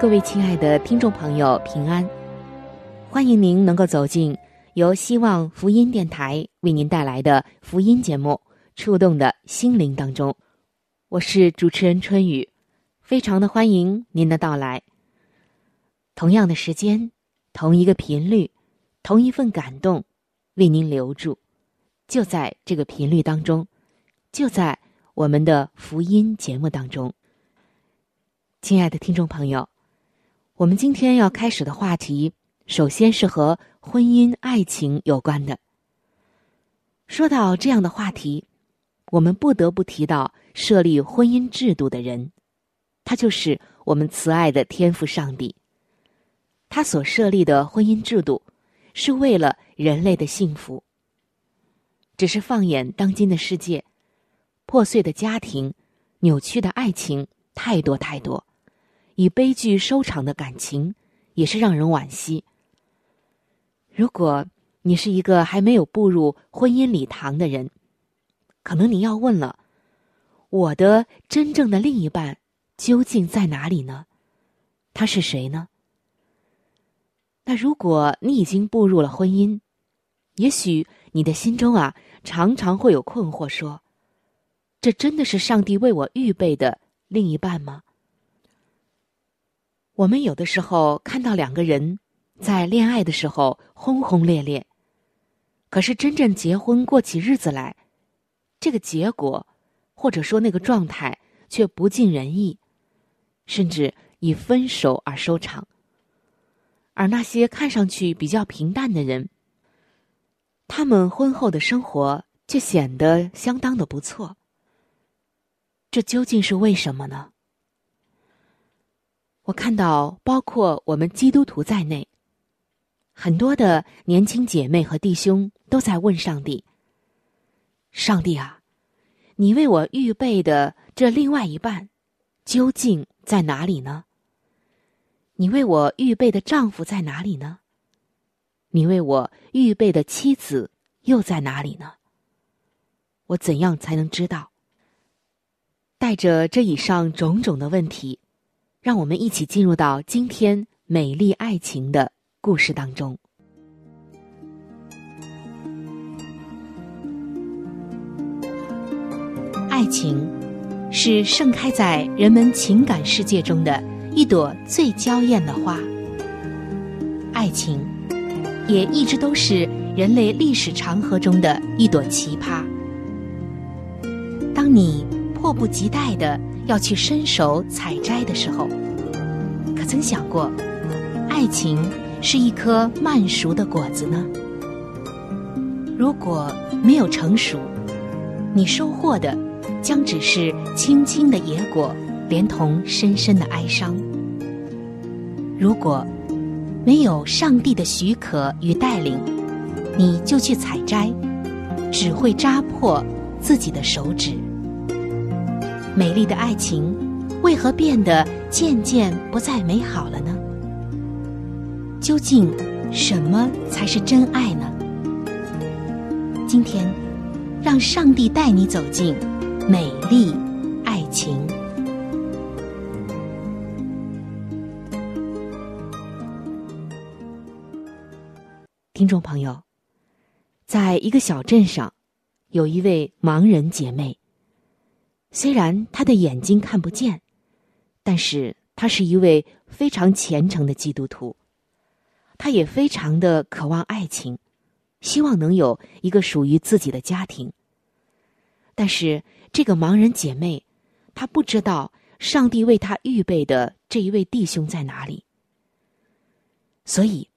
各位亲爱的听众朋友，平安！欢迎您能够走进。由希望福音电台为您带来的福音节目《触动的心灵》当中，我是主持人春雨，非常的欢迎您的到来。同样的时间，同一个频率，同一份感动，为您留住，就在这个频率当中，就在我们的福音节目当中。亲爱的听众朋友，我们今天要开始的话题，首先是和。婚姻、爱情有关的。说到这样的话题，我们不得不提到设立婚姻制度的人，他就是我们慈爱的天赋上帝。他所设立的婚姻制度，是为了人类的幸福。只是放眼当今的世界，破碎的家庭、扭曲的爱情太多太多，以悲剧收场的感情，也是让人惋惜。如果你是一个还没有步入婚姻礼堂的人，可能你要问了：我的真正的另一半究竟在哪里呢？他是谁呢？那如果你已经步入了婚姻，也许你的心中啊，常常会有困惑：说，这真的是上帝为我预备的另一半吗？我们有的时候看到两个人。在恋爱的时候轰轰烈烈，可是真正结婚过起日子来，这个结果或者说那个状态却不尽人意，甚至以分手而收场。而那些看上去比较平淡的人，他们婚后的生活却显得相当的不错。这究竟是为什么呢？我看到，包括我们基督徒在内。很多的年轻姐妹和弟兄都在问上帝：“上帝啊，你为我预备的这另外一半，究竟在哪里呢？你为我预备的丈夫在哪里呢？你为我预备的妻子又在哪里呢？我怎样才能知道？”带着这以上种种的问题，让我们一起进入到今天美丽爱情的。故事当中，爱情是盛开在人们情感世界中的一朵最娇艳的花。爱情也一直都是人类历史长河中的一朵奇葩。当你迫不及待的要去伸手采摘的时候，可曾想过，爱情？是一颗慢熟的果子呢？如果没有成熟，你收获的将只是青青的野果，连同深深的哀伤。如果没有上帝的许可与带领，你就去采摘，只会扎破自己的手指。美丽的爱情为何变得渐渐不再美好了呢？究竟什么才是真爱呢？今天，让上帝带你走进美丽爱情。听众朋友，在一个小镇上，有一位盲人姐妹。虽然他的眼睛看不见，但是他是一位非常虔诚的基督徒，他也非常的渴望爱情，希望能有一个属于自己的家庭。但是这个盲人姐妹，她不知道上帝为她预备的这一位弟兄在哪里，所以，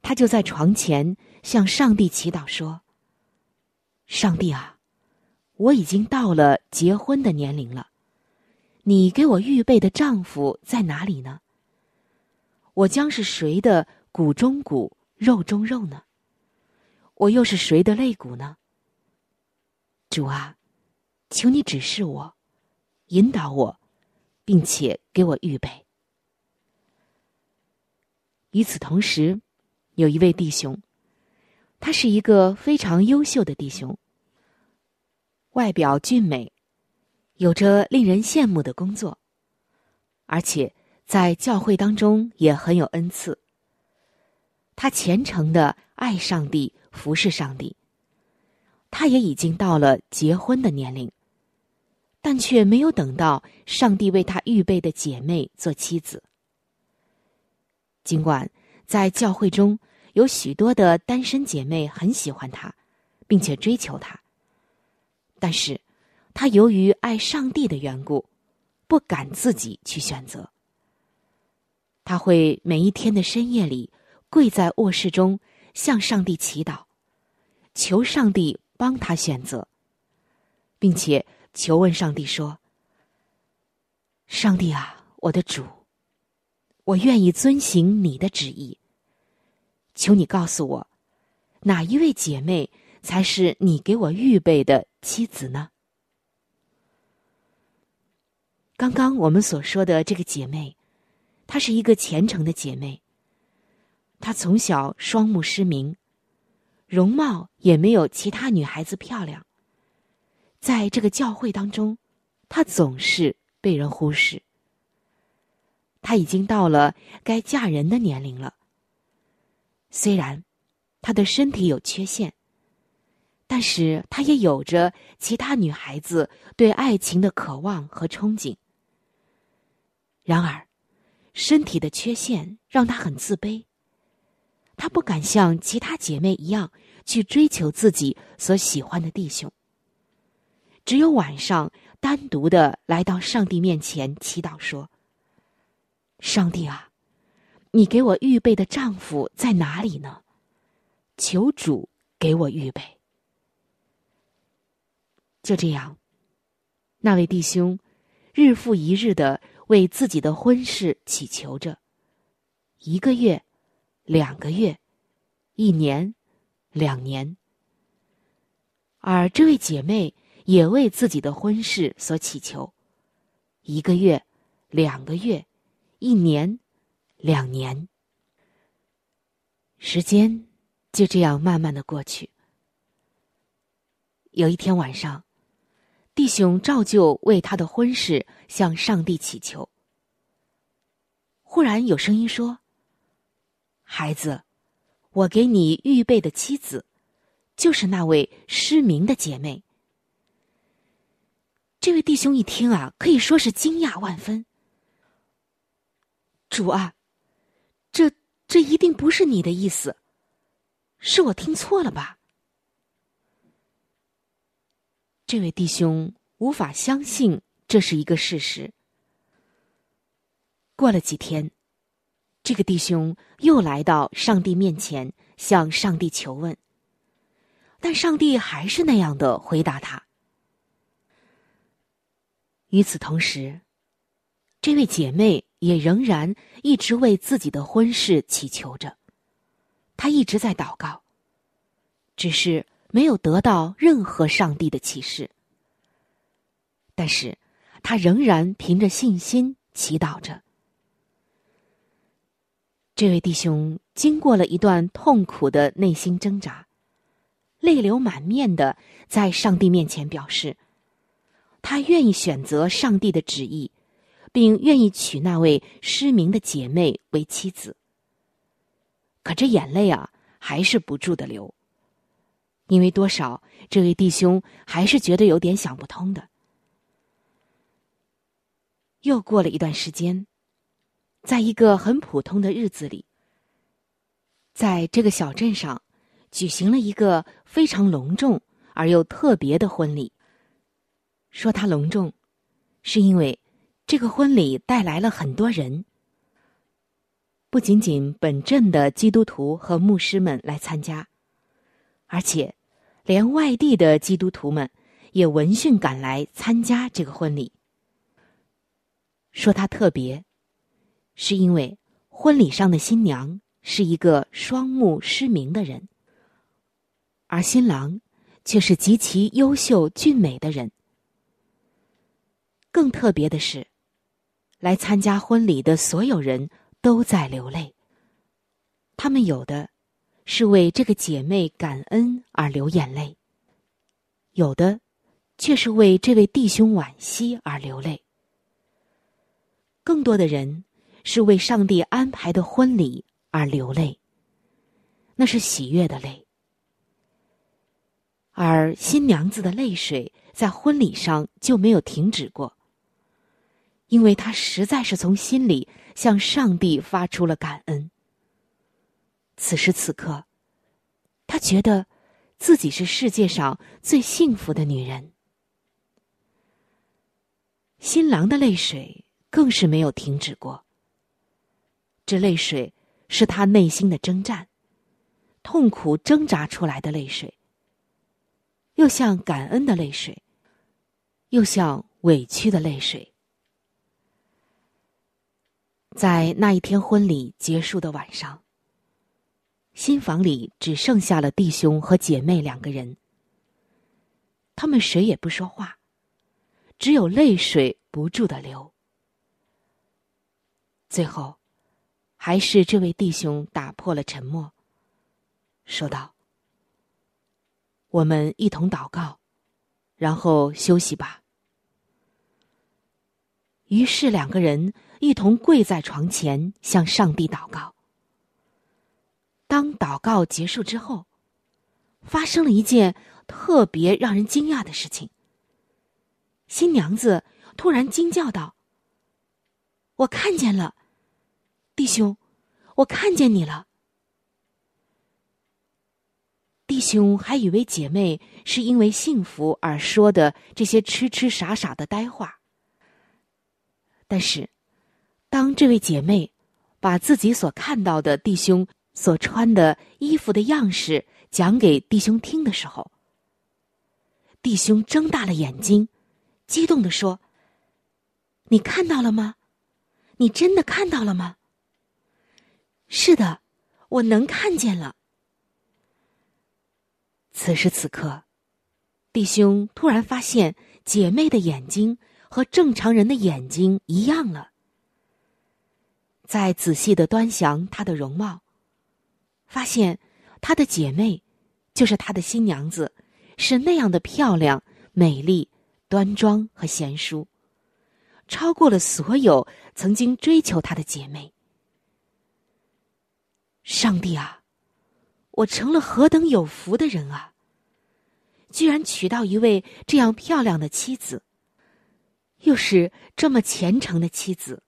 她就在床前向上帝祈祷说：“上帝啊，我已经到了结婚的年龄了。”你给我预备的丈夫在哪里呢？我将是谁的骨中骨、肉中肉呢？我又是谁的肋骨呢？主啊，求你指示我，引导我，并且给我预备。与此同时，有一位弟兄，他是一个非常优秀的弟兄，外表俊美。有着令人羡慕的工作，而且在教会当中也很有恩赐。他虔诚的爱上帝，服侍上帝。他也已经到了结婚的年龄，但却没有等到上帝为他预备的姐妹做妻子。尽管在教会中有许多的单身姐妹很喜欢他，并且追求他，但是。他由于爱上帝的缘故，不敢自己去选择。他会每一天的深夜里跪在卧室中，向上帝祈祷，求上帝帮他选择，并且求问上帝说：“上帝啊，我的主，我愿意遵行你的旨意。求你告诉我，哪一位姐妹才是你给我预备的妻子呢？”刚刚我们所说的这个姐妹，她是一个虔诚的姐妹。她从小双目失明，容貌也没有其他女孩子漂亮。在这个教会当中，她总是被人忽视。她已经到了该嫁人的年龄了。虽然她的身体有缺陷，但是她也有着其他女孩子对爱情的渴望和憧憬。然而，身体的缺陷让她很自卑。她不敢像其他姐妹一样去追求自己所喜欢的弟兄。只有晚上单独的来到上帝面前祈祷说：“上帝啊，你给我预备的丈夫在哪里呢？求主给我预备。”就这样，那位弟兄日复一日的。为自己的婚事祈求着，一个月、两个月、一年、两年，而这位姐妹也为自己的婚事所祈求，一个月、两个月、一年、两年，时间就这样慢慢的过去。有一天晚上。弟兄照旧为他的婚事向上帝祈求。忽然有声音说：“孩子，我给你预备的妻子，就是那位失明的姐妹。”这位弟兄一听啊，可以说是惊讶万分。主啊，这这一定不是你的意思，是我听错了吧？这位弟兄无法相信这是一个事实。过了几天，这个弟兄又来到上帝面前，向上帝求问，但上帝还是那样的回答他。与此同时，这位姐妹也仍然一直为自己的婚事祈求着，她一直在祷告，只是。没有得到任何上帝的启示，但是他仍然凭着信心祈祷着。这位弟兄经过了一段痛苦的内心挣扎，泪流满面的在上帝面前表示，他愿意选择上帝的旨意，并愿意娶那位失明的姐妹为妻子。可这眼泪啊，还是不住的流。因为多少，这位弟兄还是觉得有点想不通的。又过了一段时间，在一个很普通的日子里，在这个小镇上举行了一个非常隆重而又特别的婚礼。说它隆重，是因为这个婚礼带来了很多人，不仅仅本镇的基督徒和牧师们来参加，而且连外地的基督徒们也闻讯赶来参加这个婚礼。说它特别。是因为婚礼上的新娘是一个双目失明的人，而新郎却是极其优秀俊美的人。更特别的是，来参加婚礼的所有人都在流泪。他们有的是为这个姐妹感恩而流眼泪，有的却是为这位弟兄惋惜而流泪。更多的人。是为上帝安排的婚礼而流泪，那是喜悦的泪；而新娘子的泪水在婚礼上就没有停止过，因为她实在是从心里向上帝发出了感恩。此时此刻，她觉得自己是世界上最幸福的女人。新郎的泪水更是没有停止过。这泪水是他内心的征战，痛苦挣扎出来的泪水，又像感恩的泪水，又像委屈的泪水。在那一天婚礼结束的晚上，新房里只剩下了弟兄和姐妹两个人，他们谁也不说话，只有泪水不住的流。最后。还是这位弟兄打破了沉默，说道：“我们一同祷告，然后休息吧。”于是两个人一同跪在床前向上帝祷告。当祷告结束之后，发生了一件特别让人惊讶的事情。新娘子突然惊叫道：“我看见了！”弟兄，我看见你了。弟兄还以为姐妹是因为幸福而说的这些痴痴傻傻的呆话。但是，当这位姐妹把自己所看到的弟兄所穿的衣服的样式讲给弟兄听的时候，弟兄睁大了眼睛，激动的说：“你看到了吗？你真的看到了吗？”是的，我能看见了。此时此刻，弟兄突然发现姐妹的眼睛和正常人的眼睛一样了。再仔细的端详她的容貌，发现她的姐妹就是她的新娘子，是那样的漂亮、美丽、端庄和贤淑，超过了所有曾经追求她的姐妹。上帝啊，我成了何等有福的人啊！居然娶到一位这样漂亮的妻子，又是这么虔诚的妻子。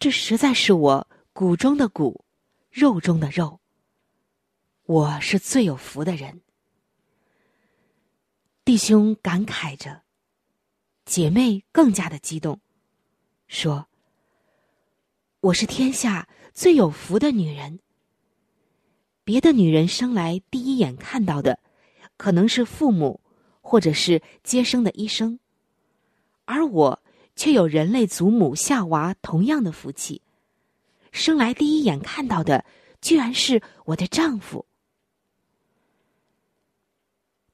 这实在是我骨中的骨，肉中的肉。我是最有福的人。弟兄感慨着，姐妹更加的激动，说：“我是天下。”最有福的女人。别的女人生来第一眼看到的，可能是父母，或者是接生的医生，而我却有人类祖母夏娃同样的福气，生来第一眼看到的，居然是我的丈夫。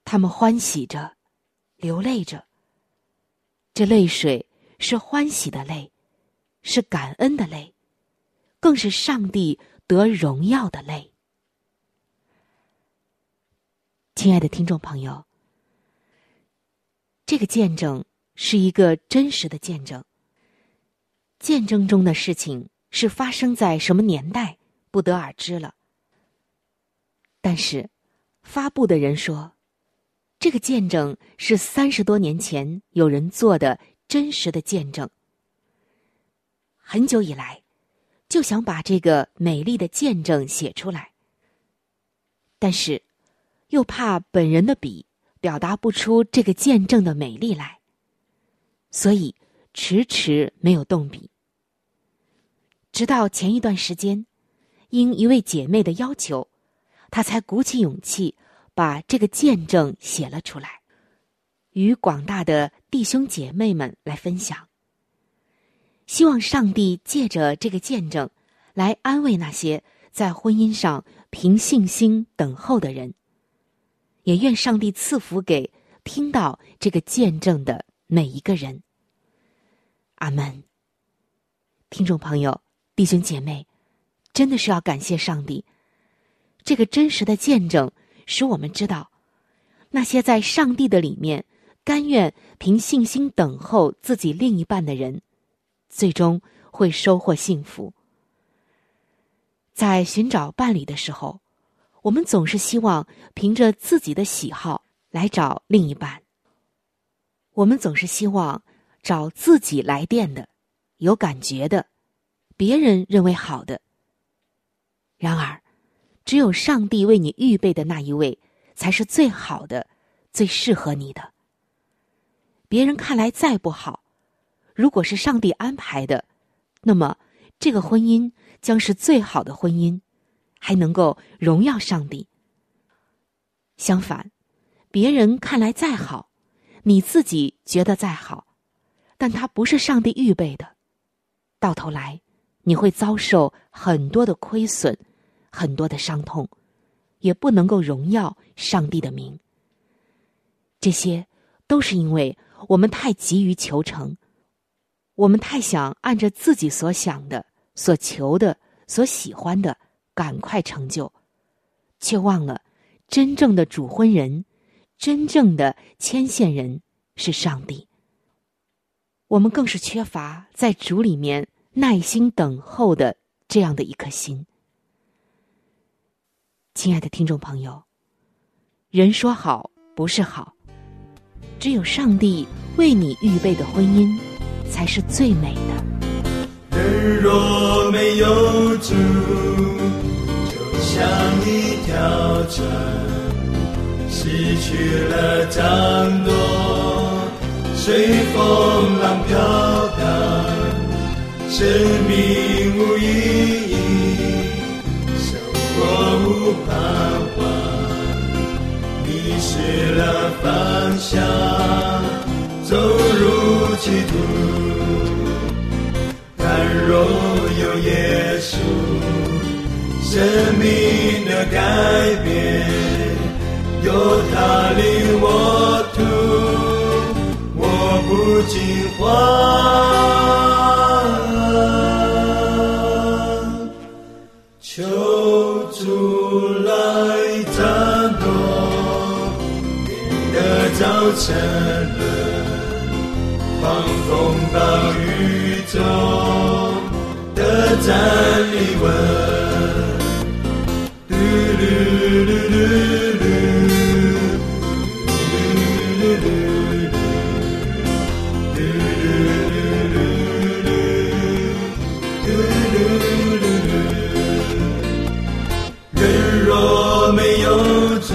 他们欢喜着，流泪着。这泪水是欢喜的泪，是感恩的泪。更是上帝得荣耀的泪。亲爱的听众朋友，这个见证是一个真实的见证。见证中的事情是发生在什么年代，不得而知了。但是，发布的人说，这个见证是三十多年前有人做的真实的见证。很久以来就想把这个美丽的见证写出来，但是又怕本人的笔表达不出这个见证的美丽来，所以迟迟没有动笔。直到前一段时间，因一位姐妹的要求，他才鼓起勇气把这个见证写了出来。与广大的弟兄姐妹们来分享，希望上帝借着这个见证，来安慰那些在婚姻上凭信心等候的人。也愿上帝赐福给听到这个见证的每一个人。阿门。听众朋友、弟兄姐妹，真的是要感谢上帝，这个真实的见证使我们知道，那些在上帝的里面。甘愿凭信心等候自己另一半的人，最终会收获幸福。在寻找伴侣的时候，我们总是希望凭着自己的喜好来找另一半。我们总是希望找自己来电的、有感觉的、别人认为好的。然而，只有上帝为你预备的那一位，才是最好的、最适合你的。别人看来再不好，如果是上帝安排的，那么这个婚姻将是最好的婚姻，还能够荣耀上帝。相反，别人看来再好，你自己觉得再好，但他不是上帝预备的，到头来你会遭受很多的亏损，很多的伤痛，也不能够荣耀上帝的名。这些都是因为。我们太急于求成，我们太想按着自己所想的、所求的、所喜欢的赶快成就，却忘了真正的主婚人、真正的牵线人是上帝。我们更是缺乏在主里面耐心等候的这样的一颗心。亲爱的听众朋友，人说好不是好。只有上帝为你预备的婚姻，才是最美的。人若没有主，就像一条船，失去了掌舵，随风浪飘荡，生命无意义，生活无盼望。迷失了方向，走入歧途。若有耶稣，生命的改变，有他领我途，我不惊慌。求主来掌舵。早晨了，狂风暴雨中赞美文。嘟嘟嘟嘟嘟嘟嘟嘟嘟嘟嘟嘟嘟嘟嘟嘟嘟嘟。人若没有主，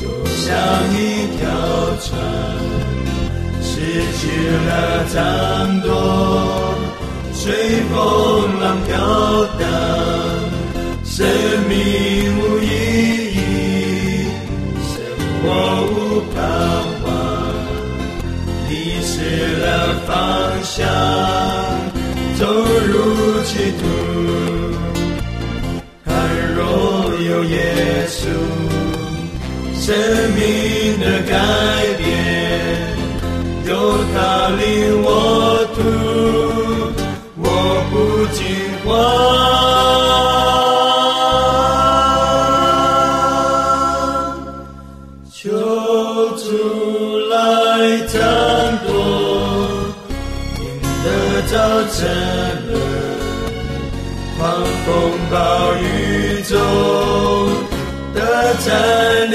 就像一条船，失去了掌舵。随风浪飘荡，生命无意义，生活无盼望，迷失了方向，走入歧途。倘若有耶稣。生命的改变，有他领我我求主来掌舵，因得着真理，狂风暴雨中得真理。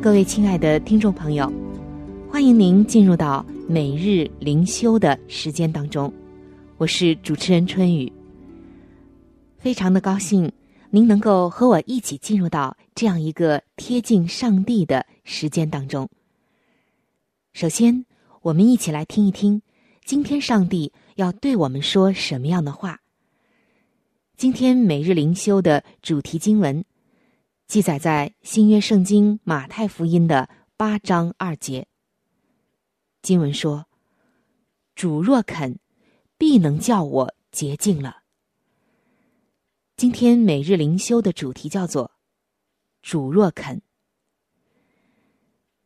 各位亲爱的听众朋友，欢迎您进入到每日灵修的时间当中。我是主持人春雨，非常的高兴您能够和我一起进入到这样一个贴近上帝的时间当中。首先，我们一起来听一听今天上帝要对我们说什么样的话。今天每日灵修的主题经文。记载在新约圣经马太福音的八章二节。经文说：“主若肯，必能叫我洁净了。”今天每日灵修的主题叫做“主若肯”。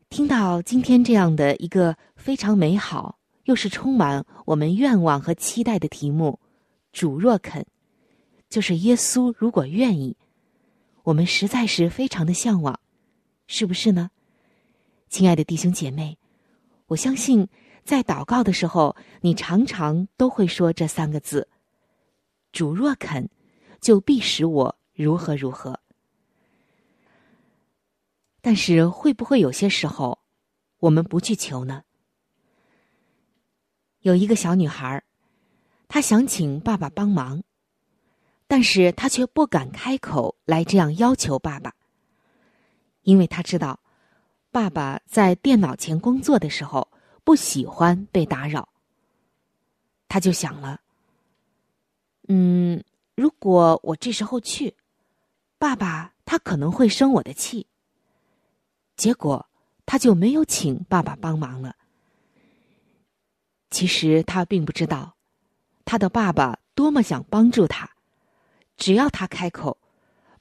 听到今天这样的一个非常美好，又是充满我们愿望和期待的题目，“主若肯”，就是耶稣如果愿意。我们实在是非常的向往，是不是呢？亲爱的弟兄姐妹，我相信在祷告的时候，你常常都会说这三个字：“主若肯，就必使我如何如何。”但是会不会有些时候，我们不去求呢？有一个小女孩，她想请爸爸帮忙。但是他却不敢开口来这样要求爸爸，因为他知道，爸爸在电脑前工作的时候不喜欢被打扰。他就想了，嗯，如果我这时候去，爸爸他可能会生我的气。结果他就没有请爸爸帮忙了。其实他并不知道，他的爸爸多么想帮助他。只要他开口，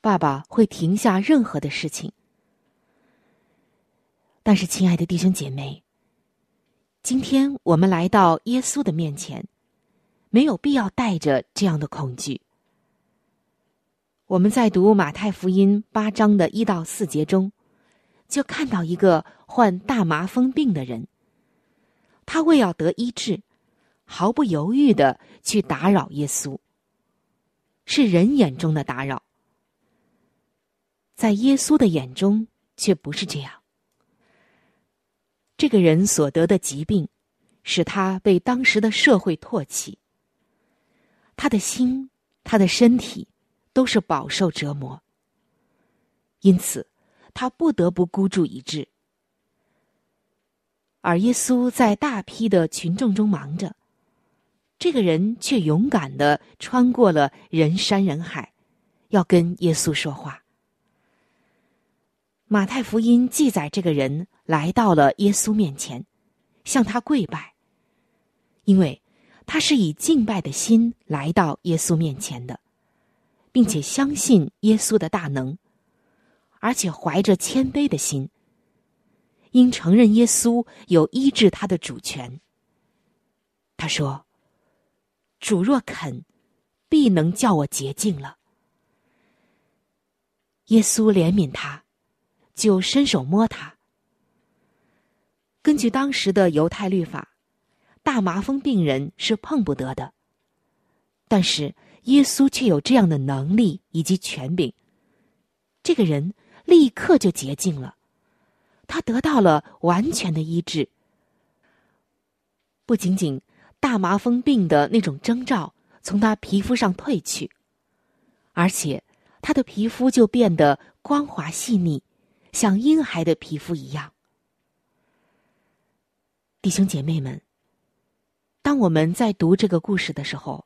爸爸会停下任何的事情。但是，亲爱的弟兄姐妹，今天我们来到耶稣的面前，没有必要带着这样的恐惧。我们在读马太福音八章的一到四节中，就看到一个患大麻风病的人，他为要得医治，毫不犹豫的去打扰耶稣。是人眼中的打扰，在耶稣的眼中却不是这样。这个人所得的疾病，使他被当时的社会唾弃。他的心，他的身体，都是饱受折磨。因此，他不得不孤注一掷。而耶稣在大批的群众中忙着。这个人却勇敢的穿过了人山人海，要跟耶稣说话。马太福音记载，这个人来到了耶稣面前，向他跪拜，因为他是以敬拜的心来到耶稣面前的，并且相信耶稣的大能，而且怀着谦卑的心，应承认耶稣有医治他的主权。他说。主若肯，必能叫我洁净了。耶稣怜悯他，就伸手摸他。根据当时的犹太律法，大麻风病人是碰不得的。但是耶稣却有这样的能力以及权柄，这个人立刻就洁净了，他得到了完全的医治。不仅仅。大麻风病的那种征兆从他皮肤上褪去，而且他的皮肤就变得光滑细腻，像婴孩的皮肤一样。弟兄姐妹们，当我们在读这个故事的时候，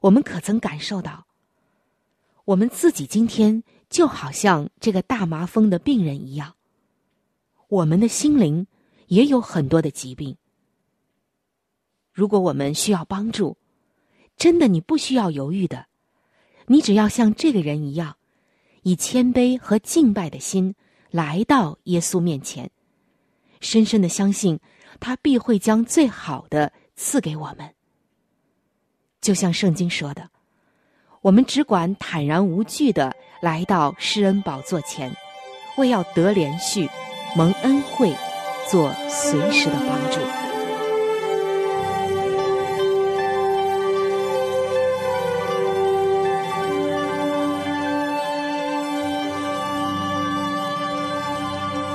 我们可曾感受到，我们自己今天就好像这个大麻风的病人一样，我们的心灵也有很多的疾病。如果我们需要帮助，真的你不需要犹豫的，你只要像这个人一样，以谦卑和敬拜的心来到耶稣面前，深深的相信。他必会将最好的赐给我们，就像圣经说的：“我们只管坦然无惧的来到施恩宝座前，为要得连续蒙恩惠，做随时的帮助。”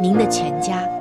您的全家。